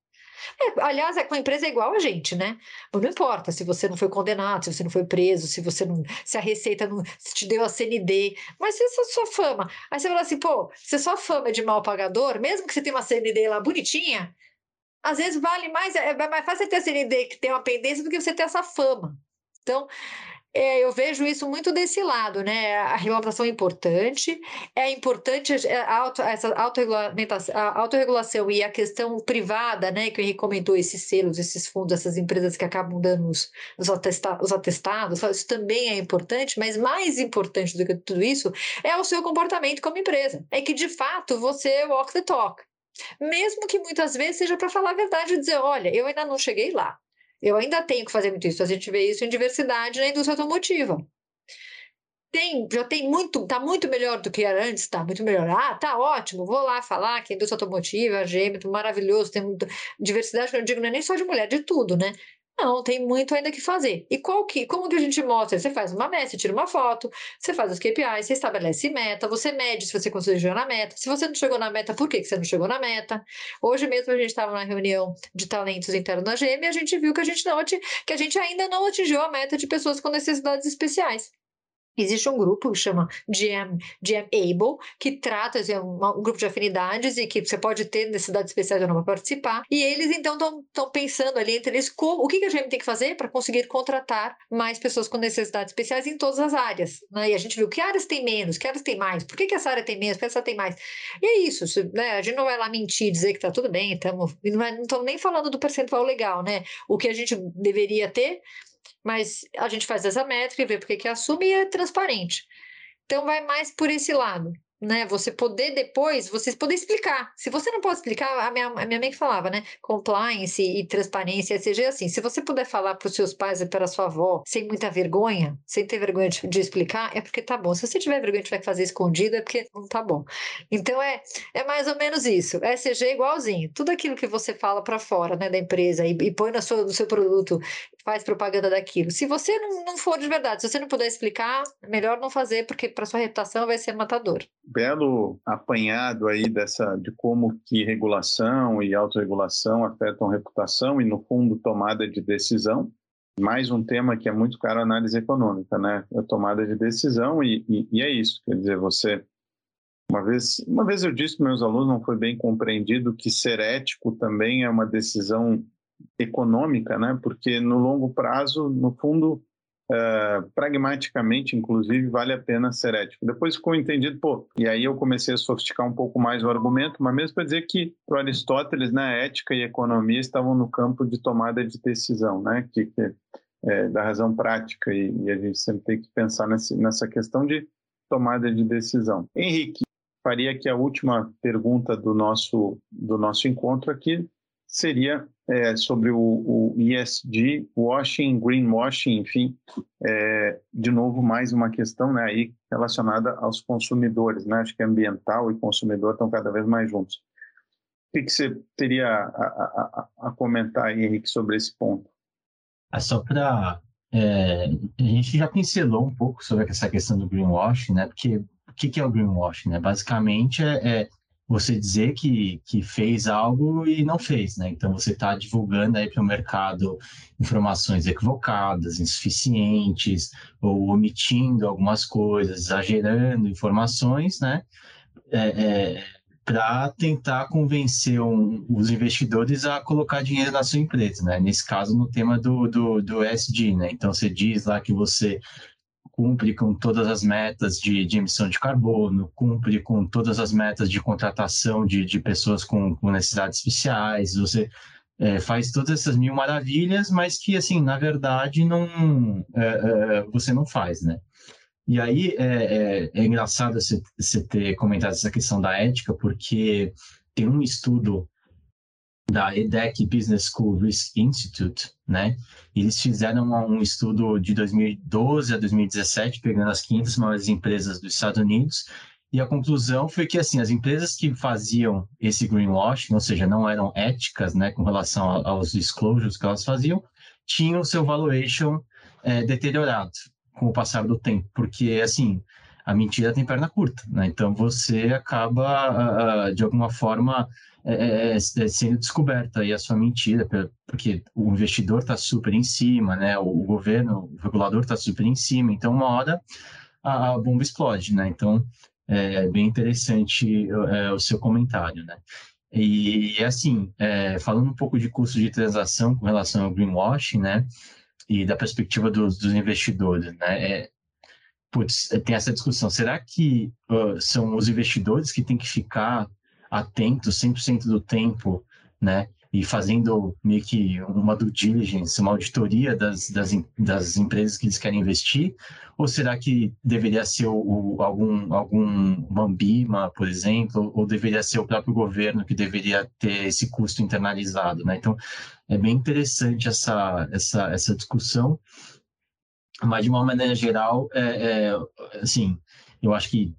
É, aliás, é com empresa é igual a gente, né? Não importa se você não foi condenado, se você não foi preso, se você não. Se a Receita não te deu a CND, mas se essa sua fama. Aí você fala assim, pô, se a sua fama é de mal pagador, mesmo que você tenha uma CND lá bonitinha, às vezes vale mais, é, é mais fácil ter a CND que tem uma pendência do que você ter essa fama. Então, é, eu vejo isso muito desse lado, né? A regulamentação é importante, é importante a auto, essa autorregulação e a questão privada, né? Que o Henrique comentou, esses selos, esses fundos, essas empresas que acabam dando os, os, atestados, os atestados, isso também é importante, mas mais importante do que tudo isso é o seu comportamento como empresa. É que, de fato, você walk the talk. Mesmo que muitas vezes seja para falar a verdade e dizer, olha, eu ainda não cheguei lá. Eu ainda tenho que fazer muito isso. A gente vê isso em diversidade na indústria automotiva. Tem, já tem muito, está muito melhor do que era antes, está muito melhor. Ah, tá ótimo, vou lá falar que a indústria automotiva, a GM, maravilhoso, tem muita diversidade, que eu digo, não é nem só de mulher, de tudo, né? Não, tem muito ainda que fazer. E qual que, como que a gente mostra? Você faz uma meta, você tira uma foto, você faz os KPIs, você estabelece meta, você mede se você conseguiu chegar na meta. Se você não chegou na meta, por que, você não chegou na meta? Hoje mesmo a gente estava na reunião de talentos internos na GM e a gente viu que a gente, não, que a gente ainda não atingiu a meta de pessoas com necessidades especiais. Existe um grupo que chama GM, GM Able, que trata assim, um, grupo de afinidades e que você pode ter necessidades especiais ou não para participar. E eles, então, estão pensando ali entre eles como, o que, que a GM tem que fazer para conseguir contratar mais pessoas com necessidades especiais em todas as áreas. Né? E a gente viu que áreas tem menos, que áreas tem mais, por que, que essa área tem menos, por que essa tem mais. E é isso, né? a gente não vai lá mentir, dizer que está tudo bem, tamo, não estamos nem falando do percentual legal, né? O que a gente deveria ter mas a gente faz essa métrica e vê porque que assume e é transparente. Então vai mais por esse lado né? Você poder depois, vocês poder explicar. Se você não pode explicar, a minha, a minha mãe falava, né? Compliance e transparência, seja assim. Se você puder falar para os seus pais e para a sua avó, sem muita vergonha, sem ter vergonha de, de, explicar, é porque tá bom. Se você tiver vergonha de fazer escondido, é porque não tá bom. Então é, é mais ou menos isso. SG é igualzinho. Tudo aquilo que você fala para fora, né, da empresa e, e põe no seu, no seu produto, faz propaganda daquilo. Se você não, não for de verdade, se você não puder explicar, melhor não fazer, porque para sua reputação vai ser matador belo apanhado aí dessa de como que regulação e autorregulação afetam reputação e no fundo tomada de decisão. Mais um tema que é muito caro análise econômica, né? A tomada de decisão e, e, e é isso. Quer dizer, você uma vez, uma vez eu disse para meus alunos, não foi bem compreendido que ser ético também é uma decisão econômica, né? Porque no longo prazo, no fundo, Uh, pragmaticamente, inclusive, vale a pena ser ético. Depois ficou entendido, pô, e aí eu comecei a sofisticar um pouco mais o argumento, mas mesmo para dizer que para Aristóteles, né, ética e economia estavam no campo de tomada de decisão, né, que, que é, da razão prática, e, e, a gente sempre tem que pensar nesse, nessa questão de tomada de decisão. Henrique, faria aqui a última pergunta do nosso, do nosso encontro aqui, seria é, sobre o, o, ESG, washing, greenwashing, enfim, é, de novo mais uma questão né, aí relacionada aos consumidores, né? Acho que ambiental e consumidor estão cada vez mais juntos. O que, que você teria a, a, a, comentar aí, Henrique, sobre esse ponto? É só para é, a gente já pincelou um pouco sobre essa questão do greenwashing, né? Porque o que, que é o greenwashing? Né? Basicamente é, é você dizer que, que fez algo e não fez, né? Então você está divulgando aí para o mercado informações equivocadas, insuficientes, ou omitindo algumas coisas, exagerando informações, né? É, é, para tentar convencer um, os investidores a colocar dinheiro na sua empresa, né? Nesse caso, no tema do, do, do SD, né? Então você diz lá que você cumpre com todas as metas de, de emissão de carbono, cumpre com todas as metas de contratação de, de pessoas com, com necessidades especiais, você é, faz todas essas mil maravilhas, mas que, assim, na verdade, não, é, é, você não faz, né? E aí é, é, é engraçado você, você ter comentado essa questão da ética, porque tem um estudo da EDEC Business School Risk Institute, né? Eles fizeram um estudo de 2012 a 2017, pegando as 500 maiores empresas dos Estados Unidos, e a conclusão foi que, assim, as empresas que faziam esse greenwashing, ou seja, não eram éticas, né, com relação aos disclosures que elas faziam, tinham seu valuation é, deteriorado com o passar do tempo, porque, assim, a mentira tem perna curta, né? Então, você acaba, de alguma forma, é, é, é, sendo descoberta aí a sua mentira, porque o investidor está super em cima, né? O governo, o regulador está super em cima, então uma hora a, bomba explode, né? Então é bem interessante o seu comentário, né? E assim, falando um pouco de custo de transação com relação ao greenwashing, né? e da perspectiva dos, dos investidores, né? É, putz, tem essa discussão. Será que uh, são os investidores que têm que ficar atentos 100% do tempo, né? E fazendo meio que uma due diligence, uma auditoria das, das, das empresas que eles querem investir? Ou será que deveria ser o, o, algum, algum Mambima, por exemplo, ou deveria ser o próprio governo que deveria ter esse custo internalizado, né? Então, é bem interessante essa, essa, essa discussão, mas de uma maneira geral, é, é assim, eu acho que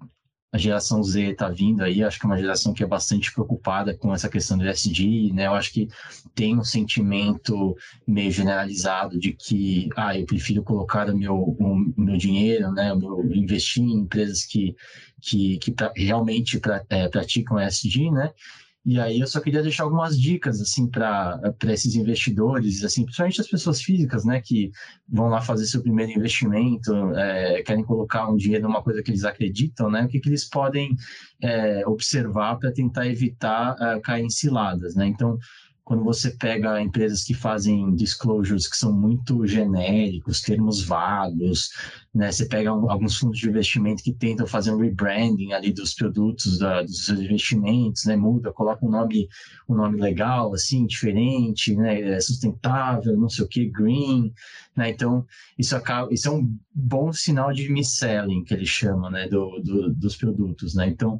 a geração Z está vindo aí, acho que é uma geração que é bastante preocupada com essa questão do ESG, né? Eu acho que tem um sentimento meio generalizado de que, ah, eu prefiro colocar o meu, o meu dinheiro, né, o meu investir em empresas que, que, que pra, realmente pra, é, praticam ESG, né? E aí eu só queria deixar algumas dicas assim para esses investidores, assim, principalmente as pessoas físicas, né, que vão lá fazer seu primeiro investimento, é, querem colocar um dinheiro numa coisa que eles acreditam, né, o que, que eles podem é, observar para tentar evitar é, cair em ciladas, né? Então quando você pega empresas que fazem disclosures que são muito genéricos, termos vagos, né? Você pega alguns fundos de investimento que tentam fazer um rebranding ali dos produtos, da, dos seus investimentos, né? Muda, coloca um nome, um nome legal, assim, diferente, né? É sustentável, não sei o que, green, né? Então, isso acaba, isso é um bom sinal de mis-selling, que eles chamam, né? Do, do, dos produtos, né? Então,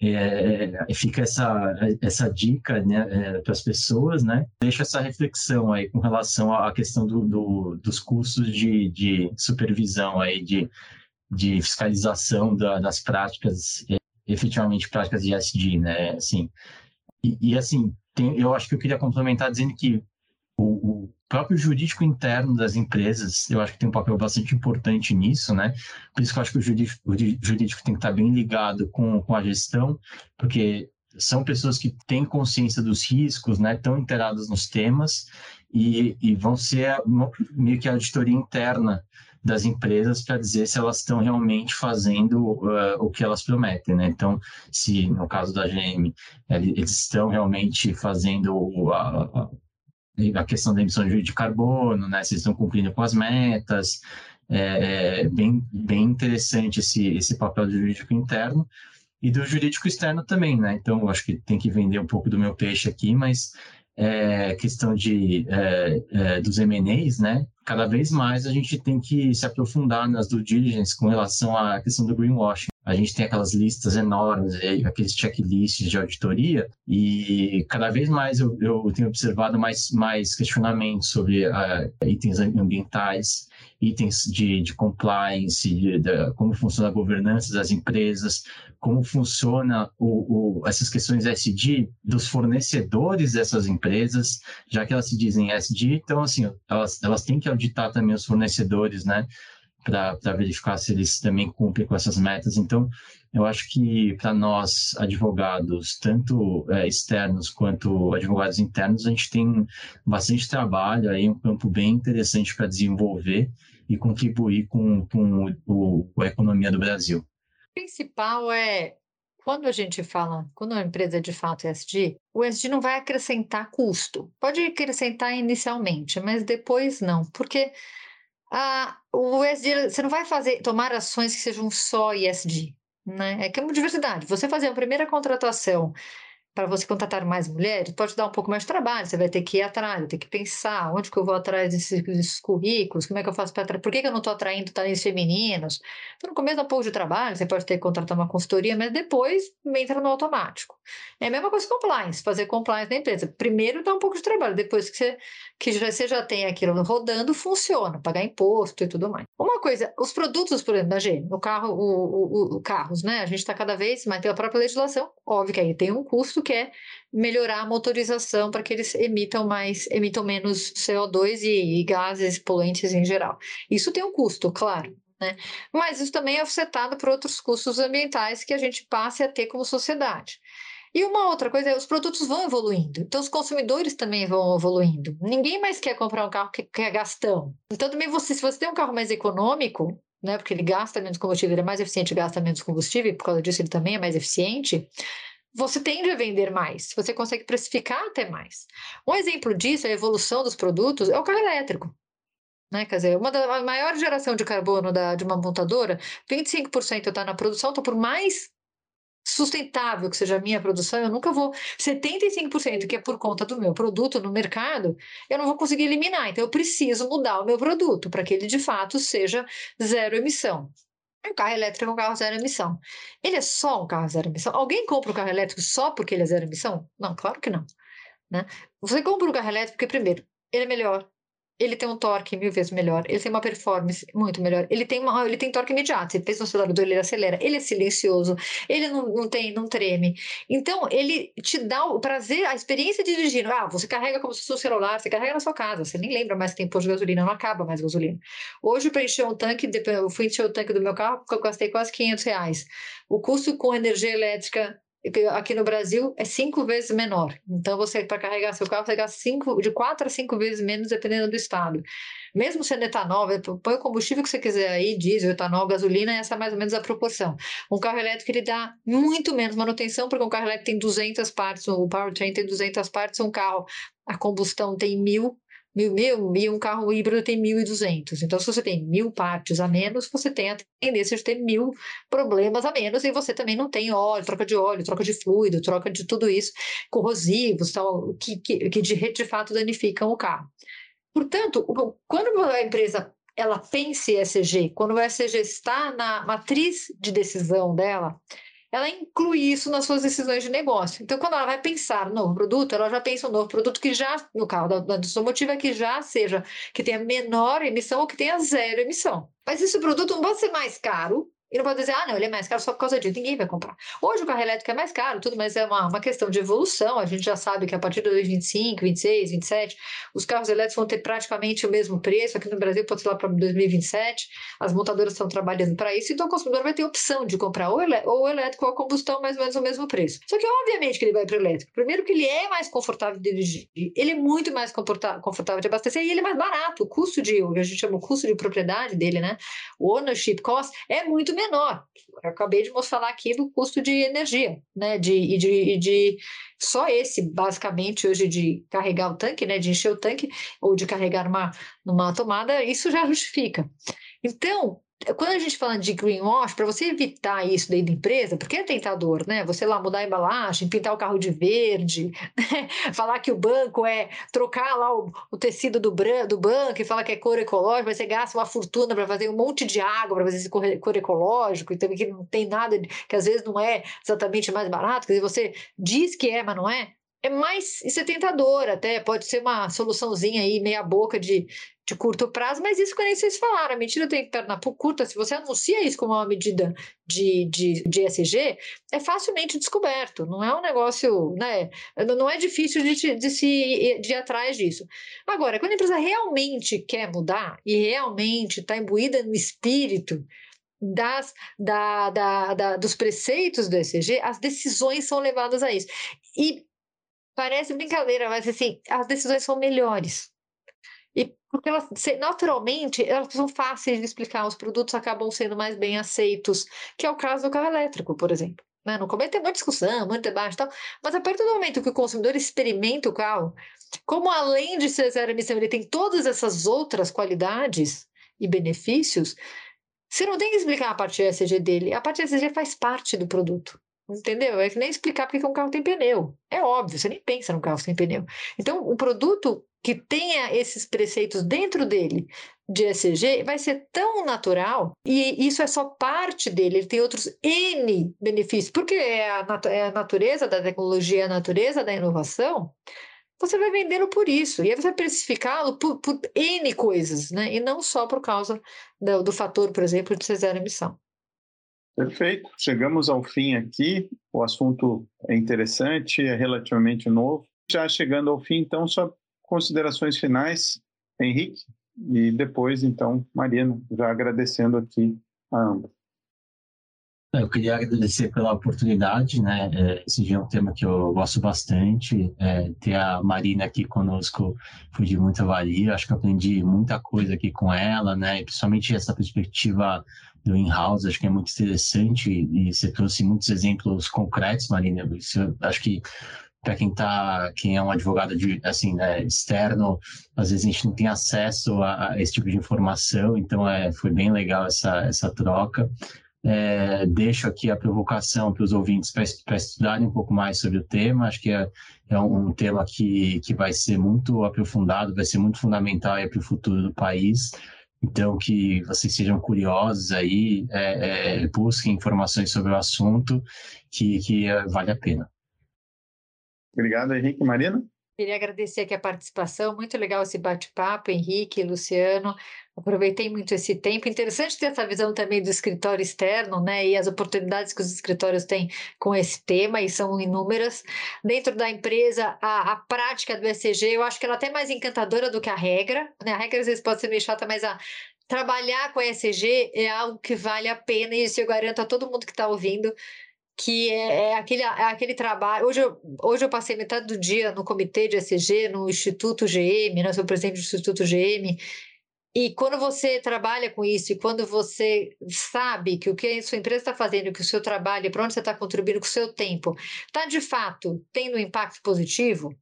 é, é, fica essa, essa dica né, é, para as pessoas, né? Deixa essa reflexão aí com relação à questão do, do dos custos de, de supervisão aí, de, de fiscalização da, das práticas, é, efetivamente práticas de SD, né? Assim, e, e assim, tem, eu acho que eu queria complementar dizendo que o, próprio jurídico interno das empresas, eu acho que tem um papel bastante importante nisso, né? Por isso que eu acho que o jurídico, o jurídico tem que estar bem ligado com, com a gestão, porque são pessoas que têm consciência dos riscos, né? Estão inteiradas nos temas e, e vão ser meio que a auditoria interna das empresas para dizer se elas estão realmente fazendo uh, o que elas prometem, né? Então, se no caso da GM eles estão realmente fazendo a, a, a questão da emissão de carbono, né? Se estão cumprindo com as metas. É, é bem, bem interessante esse, esse papel do jurídico interno e do jurídico externo também, né? Então, eu acho que tem que vender um pouco do meu peixe aqui, mas é, questão de, é, é, dos M&As, né? Cada vez mais a gente tem que se aprofundar nas due diligence com relação à questão do greenwashing a gente tem aquelas listas enormes, aqueles checklists de auditoria, e cada vez mais eu, eu tenho observado mais, mais questionamentos sobre uh, itens ambientais, itens de, de compliance, de, de, como funciona a governança das empresas, como funciona o, o, essas questões SD dos fornecedores dessas empresas, já que elas se dizem SD, então, assim, elas, elas têm que auditar também os fornecedores, né? Para verificar se eles também cumprem com essas metas. Então, eu acho que para nós, advogados, tanto é, externos quanto advogados internos, a gente tem bastante trabalho aí, um campo bem interessante para desenvolver e contribuir com, com o, a economia do Brasil. O principal é quando a gente fala, quando a empresa de fato é SD, o SD não vai acrescentar custo. Pode acrescentar inicialmente, mas depois não, porque ah, o ESG, você não vai fazer, tomar ações que sejam só ESG, né? É que é uma diversidade. Você fazer a primeira contratação para você contratar mais mulheres, pode dar um pouco mais de trabalho, você vai ter que ir atrás, ter que pensar onde que eu vou atrás desses, desses currículos, como é que eu faço para atrair, por que, que eu não estou atraindo talentos femininos? Então, no começo dá um pouco de trabalho, você pode ter que contratar uma consultoria, mas depois entra no automático. É a mesma coisa com compliance, fazer compliance na empresa. Primeiro dá um pouco de trabalho, depois que você, que já, você já tem aquilo rodando, funciona, pagar imposto e tudo mais. Uma coisa, os produtos, por exemplo, da G, no carro, o, o, o carros, né? A gente está cada vez mais pela própria legislação, óbvio que aí tem um custo que é melhorar a motorização para que eles emitam mais, emitam menos CO2 e, e gases poluentes em geral. Isso tem um custo, claro. Né? Mas isso também é afetado por outros custos ambientais que a gente passe a ter como sociedade. E uma outra coisa é os produtos vão evoluindo, então os consumidores também vão evoluindo. Ninguém mais quer comprar um carro que, que é gastão. Então também você, se você tem um carro mais econômico, né, porque ele gasta menos combustível, ele é mais eficiente, gasta menos combustível, e por causa disso ele também é mais eficiente você tende a vender mais, você consegue precificar até mais. Um exemplo disso, a evolução dos produtos, é o carro elétrico. Né? Quer dizer, uma da maior geração de carbono da, de uma montadora, 25% está na produção, então por mais sustentável que seja a minha produção, eu nunca vou 75% que é por conta do meu produto no mercado, eu não vou conseguir eliminar. Então eu preciso mudar o meu produto para que ele de fato seja zero emissão. Um carro elétrico é um carro zero emissão. Ele é só um carro zero emissão? Alguém compra um carro elétrico só porque ele é zero emissão? Não, claro que não. Né? Você compra um carro elétrico porque, primeiro, ele é melhor, ele tem um torque mil vezes melhor, ele tem uma performance muito melhor, ele tem, uma, ele tem torque imediato, você pensa no acelerador, ele acelera, ele é silencioso, ele não, não tem, não treme. Então, ele te dá o prazer, a experiência de dirigir. Ah, você carrega como se fosse um celular, você carrega na sua casa, você nem lembra mais que tem posto de gasolina, não acaba mais gasolina. Hoje, para encher um tanque, eu fui encher o tanque do meu carro, eu gastei quase 500 reais. O custo com energia elétrica aqui no Brasil é cinco vezes menor. Então, você, para carregar seu carro, você gasta cinco, de quatro a cinco vezes menos, dependendo do estado. Mesmo sendo etanol, põe o combustível que você quiser aí, diesel, etanol, gasolina, essa é mais ou menos a proporção. Um carro elétrico, ele dá muito menos manutenção, porque um carro elétrico tem 200 partes, o powertrain tem 200 partes, um carro a combustão tem mil, mil, mil e um carro híbrido tem 1.200. Então, se você tem mil partes a menos, você tem a tendência de ter mil problemas a menos e você também não tem óleo, troca de óleo, troca de fluido, troca de tudo isso, corrosivos, tal, que, que, que de, de fato danificam o carro. Portanto, quando a empresa ela pensa em ESG, quando o ESG está na matriz de decisão dela, ela inclui isso nas suas decisões de negócio. Então, quando ela vai pensar no novo produto, ela já pensa um novo produto que já, no carro da, da automotiva, que já seja, que tenha menor emissão ou que tenha zero emissão. Mas esse produto não pode ser mais caro, e não pode dizer, ah, não, ele é mais caro só por causa disso. Ninguém vai comprar. Hoje o carro elétrico é mais caro, tudo, mas é uma, uma questão de evolução. A gente já sabe que a partir de 2025, 26, 27, os carros elétricos vão ter praticamente o mesmo preço. Aqui no Brasil pode ser lá para 2027. As montadoras estão trabalhando para isso, então o consumidor vai ter opção de comprar ou, ou elétrico ou a combustão, mais ou menos o mesmo preço. Só que, obviamente, que ele vai para o elétrico. Primeiro, que ele é mais confortável de dirigir, ele é muito mais confortável de abastecer e ele é mais barato. O custo de, o que a gente chama o custo de propriedade dele, né? O ownership cost é muito menor menor. Eu acabei de mostrar aqui do custo de energia, né? De, e de, e de só esse, basicamente, hoje de carregar o tanque, né? De encher o tanque ou de carregar uma, numa tomada, isso já justifica. Então, quando a gente fala de greenwash, para você evitar isso dentro da empresa, porque é tentador, né? Você lá mudar a embalagem, pintar o carro de verde, né? falar que o banco é trocar lá o, o tecido do, do banco e falar que é cor ecológica, mas você gasta uma fortuna para fazer um monte de água para fazer esse cor, cor ecológico, e também que não tem nada, que às vezes não é exatamente mais barato, quer dizer, você diz que é, mas não é é mais isso é tentador até, pode ser uma soluçãozinha aí, meia boca de, de curto prazo, mas isso que vocês falaram, a medida tem perna curta, se você anuncia isso como uma medida de, de, de ESG, é facilmente descoberto, não é um negócio, né, não é difícil de, de se de ir atrás disso. Agora, quando a empresa realmente quer mudar e realmente está imbuída no espírito das, da, da, da, dos preceitos do ESG, as decisões são levadas a isso. E Parece brincadeira, mas assim, as decisões são melhores. E porque elas, naturalmente, elas são fáceis de explicar, os produtos acabam sendo mais bem aceitos, que é o caso do carro elétrico, por exemplo. Né? No começo tem muita discussão, muito debate e tal, mas a partir do momento que o consumidor experimenta o carro, como além de ser zero emissão, ele tem todas essas outras qualidades e benefícios, você não tem que explicar a parte ESG dele, a parte ESG faz parte do produto. Entendeu? É que nem explicar porque um carro tem pneu. É óbvio, você nem pensa no carro sem pneu. Então, o produto que tenha esses preceitos dentro dele de ESG vai ser tão natural e isso é só parte dele, ele tem outros N benefícios, porque é a, é a natureza da tecnologia, é a natureza da inovação, você vai vendê-lo por isso, e aí você vai precificá-lo por, por, N coisas, né? e não só por causa do, do fator, por exemplo, de ser zero emissão. Perfeito. Chegamos ao fim aqui. O assunto é interessante, é relativamente novo. Já chegando ao fim, então, só considerações finais, Henrique, e depois, então, Mariana, já agradecendo aqui a ambas. Eu queria agradecer pela oportunidade, né? É, esse é um tema que eu gosto bastante. É, ter a Marina aqui conosco foi de muita valia. Acho que aprendi muita coisa aqui com ela, né? E principalmente essa perspectiva do in-house, acho que é muito interessante e você trouxe muitos exemplos concretos, Marina. Isso, acho que para quem tá, quem é um advogado de, assim, né, externo, às vezes a gente não tem acesso a, a esse tipo de informação, então é, foi bem legal essa, essa troca. É, deixo aqui a provocação para os ouvintes para estudarem um pouco mais sobre o tema. Acho que é, é um, um, tema que, que vai ser muito aprofundado, vai ser muito fundamental para o futuro do país. Então, que vocês sejam curiosos aí, é, é, busquem informações sobre o assunto, que, que é, vale a pena. Obrigado, Henrique. Marina? Queria agradecer aqui a participação, muito legal esse bate-papo, Henrique, Luciano. Aproveitei muito esse tempo. Interessante ter essa visão também do escritório externo, né? E as oportunidades que os escritórios têm com esse tema, e são inúmeras. Dentro da empresa, a, a prática do ECG, eu acho que ela é até mais encantadora do que a regra. Né? A regra às vezes pode ser meio chata, mas a, trabalhar com a ECG é algo que vale a pena, e isso eu garanto a todo mundo que está ouvindo que é, é, aquele, é aquele trabalho. Hoje eu, hoje eu passei metade do dia no comitê de ECG, no Instituto GM, né? sou presidente do Instituto GM. E quando você trabalha com isso, e quando você sabe que o que a sua empresa está fazendo, que o seu trabalho, para onde você está contribuindo com o seu tempo, está de fato tendo um impacto positivo,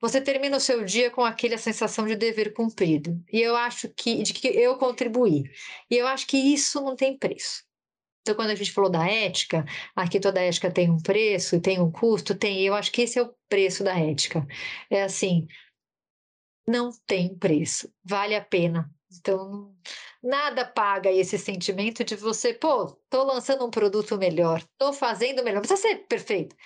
você termina o seu dia com aquela sensação de dever cumprido. E eu acho que, de que eu contribuí. E eu acho que isso não tem preço. Então, quando a gente falou da ética, aqui toda ética tem um preço, tem um custo, tem. Eu acho que esse é o preço da ética. É assim, não tem preço, vale a pena. Então, nada paga esse sentimento de você, pô, tô lançando um produto melhor, tô fazendo melhor, precisa ser perfeito.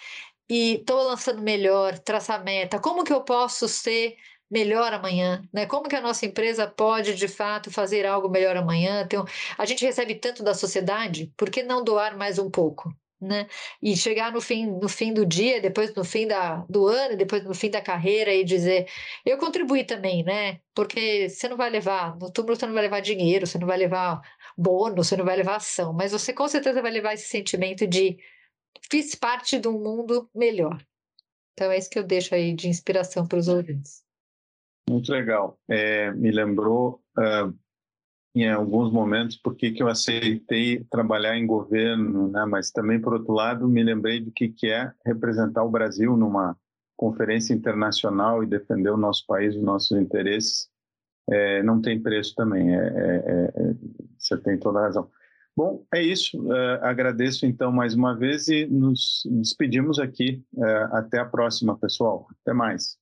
E tô lançando melhor, traçar meta, como que eu posso ser melhor amanhã, né? Como que a nossa empresa pode de fato fazer algo melhor amanhã? Então, a gente recebe tanto da sociedade, por que não doar mais um pouco? Né? E chegar no fim, no fim do dia, depois no fim da, do ano, depois no fim da carreira e dizer, eu contribuí também, né? Porque você não vai levar, no túmulo você não vai levar dinheiro, você não vai levar bônus, você não vai levar ação, mas você com certeza vai levar esse sentimento de fiz parte de um mundo melhor. Então é isso que eu deixo aí de inspiração para os ouvintes. Muito legal. É, me lembrou uh, em alguns momentos porque que eu aceitei trabalhar em governo, né? Mas também por outro lado me lembrei do que que é representar o Brasil numa conferência internacional e defender o nosso país, os nossos interesses. É, não tem preço também. É, é, é, é você tem toda a razão. Bom, é isso. Uh, agradeço então mais uma vez e nos despedimos aqui. Uh, até a próxima, pessoal. Até mais.